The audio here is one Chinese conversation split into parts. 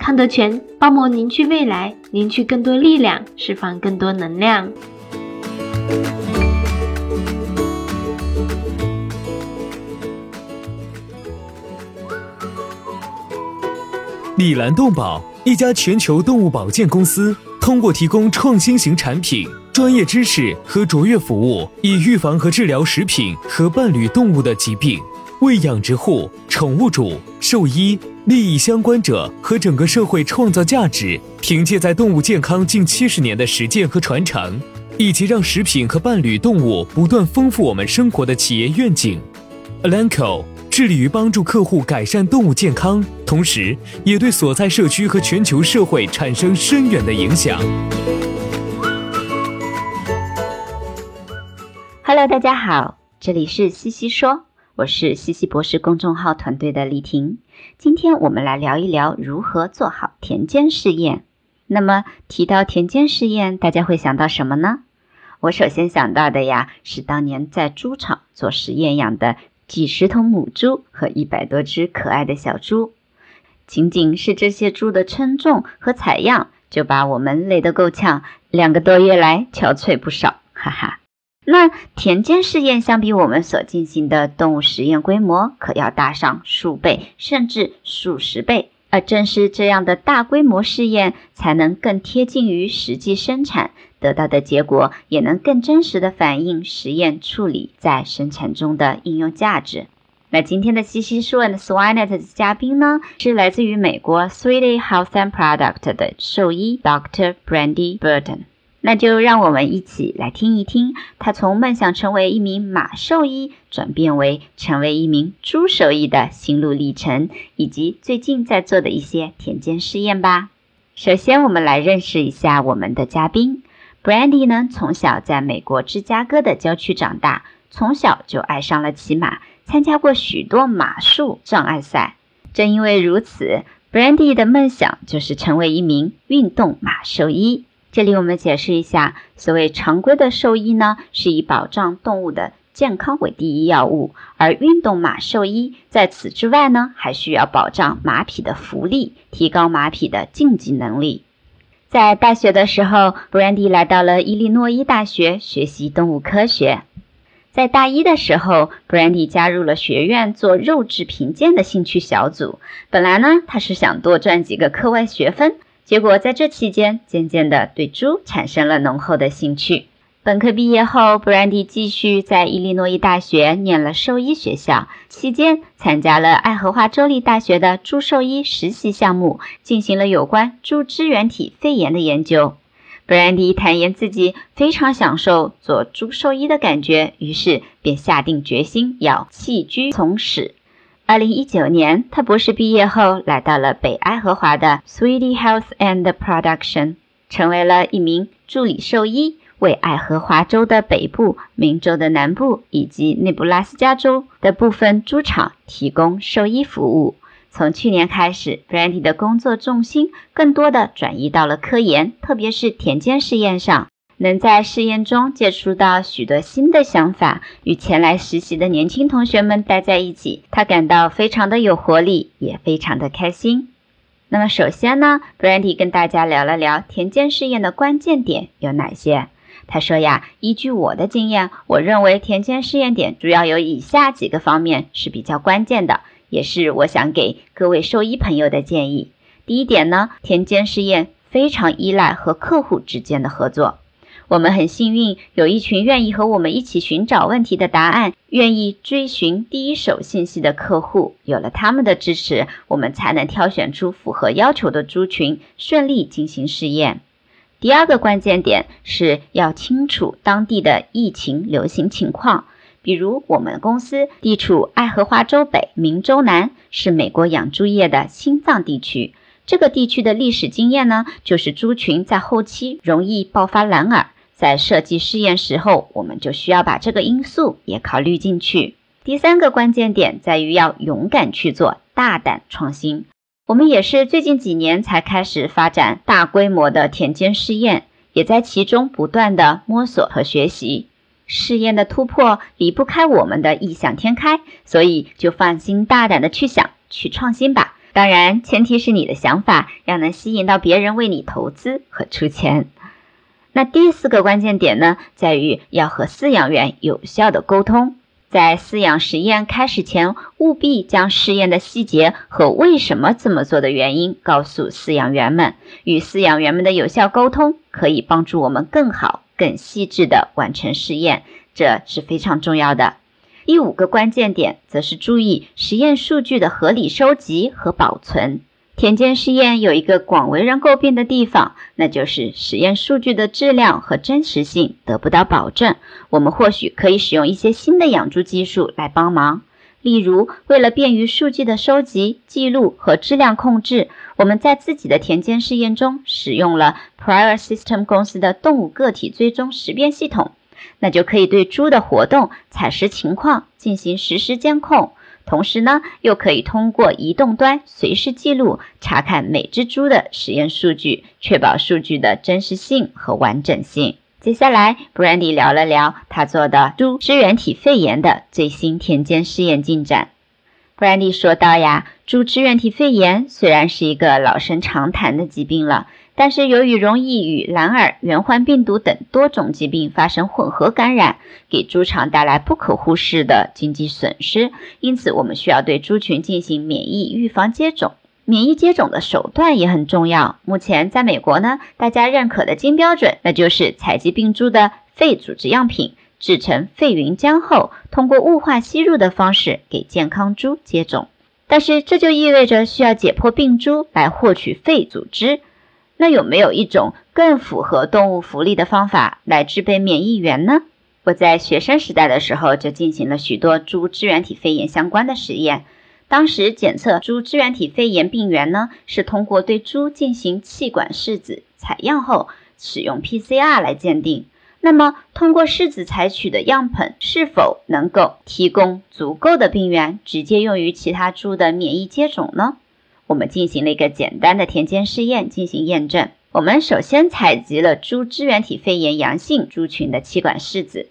康德全包膜凝聚未来，凝聚更多力量，释放更多能量。李兰动宝，一家全球动物保健公司，通过提供创新型产品、专业知识和卓越服务，以预防和治疗食品和伴侣动物的疾病。为养殖户、宠物主、兽医、利益相关者和整个社会创造价值，凭借在动物健康近七十年的实践和传承，以及让食品和伴侣动物不断丰富我们生活的企业愿景，Alanco 致力于帮助客户改善动物健康，同时也对所在社区和全球社会产生深远的影响。Hello，大家好，这里是西西说。我是西西博士公众号团队的丽婷，今天我们来聊一聊如何做好田间试验。那么提到田间试验，大家会想到什么呢？我首先想到的呀，是当年在猪场做实验养的几十头母猪和一百多只可爱的小猪。仅仅是这些猪的称重和采样，就把我们累得够呛，两个多月来憔悴不少，哈哈。那田间试验相比我们所进行的动物实验规模，可要大上数倍，甚至数十倍。而正是这样的大规模试验，才能更贴近于实际生产，得到的结果也能更真实的反映实验处理在生产中的应用价值。那今天的西西说 and Swinet 的嘉宾呢，是来自于美国 Sweetie Health and Product 的兽医 Dr. Brandy Burton。那就让我们一起来听一听，他从梦想成为一名马兽医，转变为成为一名猪兽医的心路历程，以及最近在做的一些田间试验吧。首先，我们来认识一下我们的嘉宾 Brandy 呢。从小在美国芝加哥的郊区长大，从小就爱上了骑马，参加过许多马术障碍赛。正因为如此，Brandy 的梦想就是成为一名运动马兽医。这里我们解释一下，所谓常规的兽医呢，是以保障动物的健康为第一要务，而运动马兽医在此之外呢，还需要保障马匹的福利，提高马匹的竞技能力。在大学的时候，Brandy 来到了伊利诺伊大学学习动物科学。在大一的时候，Brandy 加入了学院做肉质评鉴的兴趣小组。本来呢，他是想多赚几个课外学分。结果在这期间，渐渐的对猪产生了浓厚的兴趣。本科毕业后，Brandy 继续在伊利诺伊大学念了兽医学校，期间参加了爱荷华州立大学的猪兽医实习项目，进行了有关猪支原体肺炎的研究。Brandy 坦言自己非常享受做猪兽医的感觉，于是便下定决心要弃居从事。二零一九年，他博士毕业后，来到了北爱荷华的 Sweetie Health and Production，成为了一名助理兽医，为爱荷华州的北部、明州的南部以及内布拉斯加州的部分猪场提供兽医服务。从去年开始，Brandy 的工作重心更多的转移到了科研，特别是田间试验上。能在试验中接触到许多新的想法，与前来实习的年轻同学们待在一起，他感到非常的有活力，也非常的开心。那么首先呢，Brandy 跟大家聊了聊田间试验的关键点有哪些。他说呀，依据我的经验，我认为田间试验点主要有以下几个方面是比较关键的，也是我想给各位兽医朋友的建议。第一点呢，田间试验非常依赖和客户之间的合作。我们很幸运，有一群愿意和我们一起寻找问题的答案、愿意追寻第一手信息的客户。有了他们的支持，我们才能挑选出符合要求的猪群，顺利进行试验。第二个关键点是要清楚当地的疫情流行情况。比如，我们公司地处爱荷华州北、明州南，是美国养猪业的心脏地区。这个地区的历史经验呢，就是猪群在后期容易爆发蓝耳。在设计试验时候，我们就需要把这个因素也考虑进去。第三个关键点在于要勇敢去做，大胆创新。我们也是最近几年才开始发展大规模的田间试验，也在其中不断的摸索和学习。试验的突破离不开我们的异想天开，所以就放心大胆的去想，去创新吧。当然，前提是你的想法要能吸引到别人为你投资和出钱。那第四个关键点呢，在于要和饲养员有效的沟通。在饲养实验开始前，务必将试验的细节和为什么这么做的原因告诉饲养员们。与饲养员们的有效沟通，可以帮助我们更好、更细致地完成试验，这是非常重要的。第五个关键点，则是注意实验数据的合理收集和保存。田间试验有一个广为人诟病的地方，那就是实验数据的质量和真实性得不到保证。我们或许可以使用一些新的养猪技术来帮忙，例如，为了便于数据的收集、记录和质量控制，我们在自己的田间试验中使用了 Prior System 公司的动物个体追踪识别系统，那就可以对猪的活动、采食情况进行实时监控。同时呢，又可以通过移动端随时记录查看每只猪的实验数据，确保数据的真实性和完整性。接下来，Brandy 聊了聊他做的猪支原体肺炎的最新田间试验进展。布兰迪说道呀，猪支原体肺炎虽然是一个老生常谈的疾病了。但是由于容易与蓝耳、原环病毒等多种疾病发生混合感染，给猪场带来不可忽视的经济损失，因此我们需要对猪群进行免疫预防接种。免疫接种的手段也很重要。目前在美国呢，大家认可的金标准，那就是采集病猪的肺组织样品，制成肺云浆后，通过雾化吸入的方式给健康猪接种。但是这就意味着需要解剖病猪来获取肺组织。那有没有一种更符合动物福利的方法来制备免疫源呢？我在学生时代的时候就进行了许多猪支原体肺炎相关的实验。当时检测猪支原体肺炎病原呢，是通过对猪进行气管拭子采样后，使用 PCR 来鉴定。那么，通过拭子采取的样本是否能够提供足够的病原，直接用于其他猪的免疫接种呢？我们进行了一个简单的田间试验进行验证。我们首先采集了猪支原体肺炎阳性猪群的气管拭子，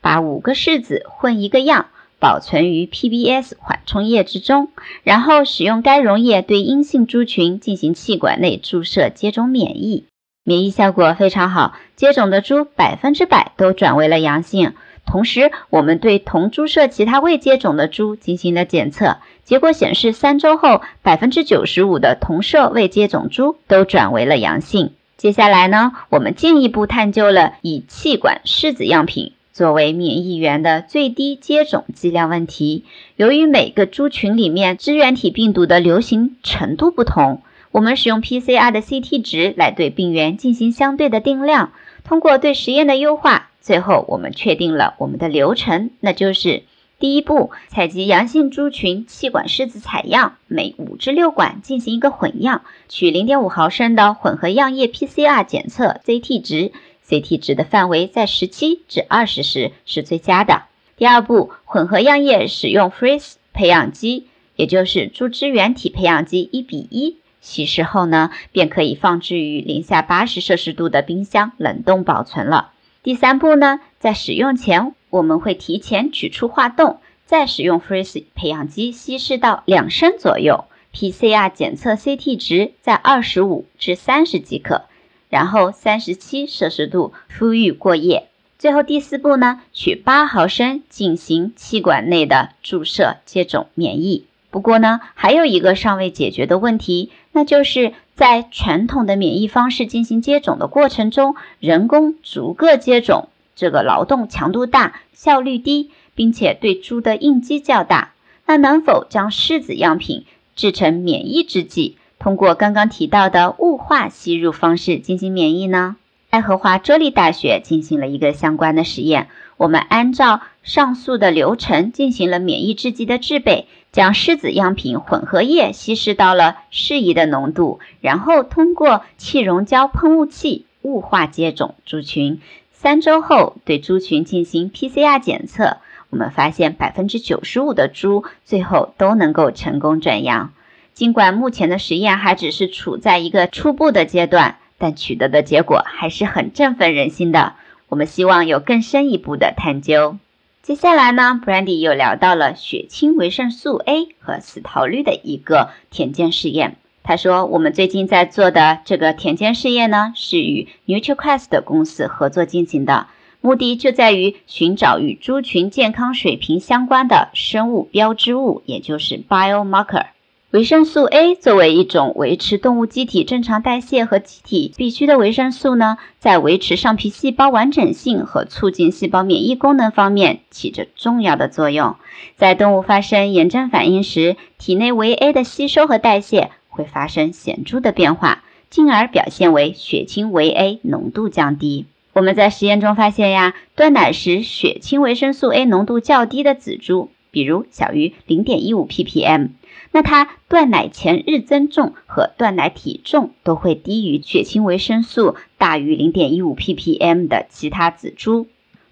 把五个拭子混一个样，保存于 PBS 缓冲液之中，然后使用该溶液对阴性猪群进行气管内注射接种免疫，免疫效果非常好，接种的猪百分之百都转为了阳性。同时，我们对同猪舍其他未接种的猪进行了检测，结果显示，三周后，百分之九十五的同舍未接种猪都转为了阳性。接下来呢，我们进一步探究了以气管拭子样品作为免疫源的最低接种剂量问题。由于每个猪群里面支原体病毒的流行程度不同，我们使用 PCR 的 CT 值来对病原进行相对的定量。通过对实验的优化。最后，我们确定了我们的流程，那就是第一步，采集阳性猪群气管拭子采样，每五至六管进行一个混样，取零点五毫升的混合样液 PCR 检测 CT 值，CT 值的范围在十七至二十时是最佳的。第二步，混合样液使用 Freeze 培养基，也就是猪支原体培养基一比一，稀释后呢，便可以放置于零下八十摄氏度的冰箱冷冻保存了。第三步呢，在使用前，我们会提前取出化冻，再使用 freeze 培养基稀释到两升左右，PCR 检测 CT 值在二十五至三十即可，然后三十七摄氏度敷浴过夜。最后第四步呢，取八毫升进行气管内的注射接种免疫。不过呢，还有一个尚未解决的问题，那就是在传统的免疫方式进行接种的过程中，人工逐个接种，这个劳动强度大，效率低，并且对猪的应激较大。那能否将狮子样品制成免疫制剂，通过刚刚提到的雾化吸入方式进行免疫呢？爱荷华州立大学进行了一个相关的实验。我们按照上述的流程进行了免疫制剂的制备，将狮子样品混合液稀释到了适宜的浓度，然后通过气溶胶喷雾器雾化接种猪群。三周后对猪群进行 PCR 检测，我们发现百分之九十五的猪最后都能够成功转阳。尽管目前的实验还只是处在一个初步的阶段。但取得的结果还是很振奋人心的。我们希望有更深一步的探究。接下来呢，Brandy 又聊到了血清维生素 A 和死桃率的一个田间试验。他说，我们最近在做的这个田间试验呢，是与 NutriQuest 公司合作进行的，目的就在于寻找与猪群健康水平相关的生物标志物，也就是 biomarker。维生素 A 作为一种维持动物机体正常代谢和机体必需的维生素呢，在维持上皮细胞完整性和促进细胞免疫功能方面起着重要的作用。在动物发生炎症反应时，体内维 A 的吸收和代谢会发生显著的变化，进而表现为血清维 A 浓度降低。我们在实验中发现呀，断奶时血清维生素 A 浓度较低的仔猪，比如小于零点一五 ppm。那它断奶前日增重和断奶体重都会低于血清维生素大于零点一五 ppm 的其他仔猪，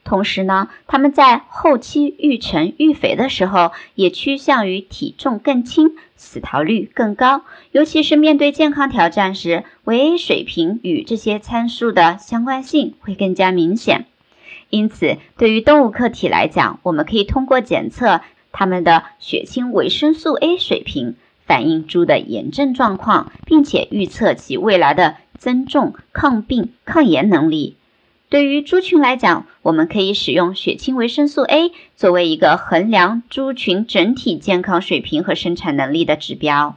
同时呢，它们在后期育成育肥的时候也趋向于体重更轻、死逃率更高，尤其是面对健康挑战时，维 A 水平与这些参数的相关性会更加明显。因此，对于动物客体来讲，我们可以通过检测。它们的血清维生素 A 水平反映猪的炎症状况，并且预测其未来的增重、抗病、抗炎能力。对于猪群来讲，我们可以使用血清维生素 A 作为一个衡量猪群整体健康水平和生产能力的指标。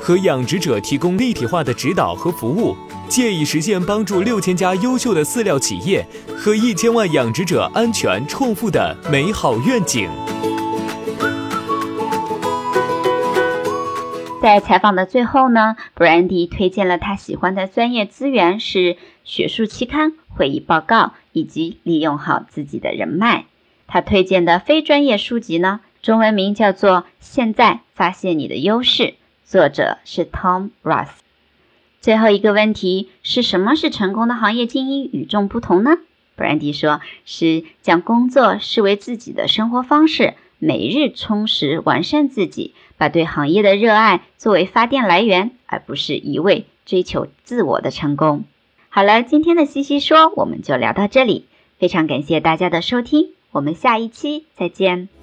和养殖者提供立体化的指导和服务，借以实现帮助六千家优秀的饲料企业和一千万养殖者安全创富的美好愿景。在采访的最后呢，Brandy 推荐了他喜欢的专业资源是学术期刊、会议报告以及利用好自己的人脉。他推荐的非专业书籍呢，中文名叫做《现在发现你的优势》。作者是 Tom Ross。最后一个问题是什么是成功的行业精英与众不同呢？Brandy 说是将工作视为自己的生活方式，每日充实完善自己，把对行业的热爱作为发电来源，而不是一味追求自我的成功。好了，今天的西西说我们就聊到这里，非常感谢大家的收听，我们下一期再见。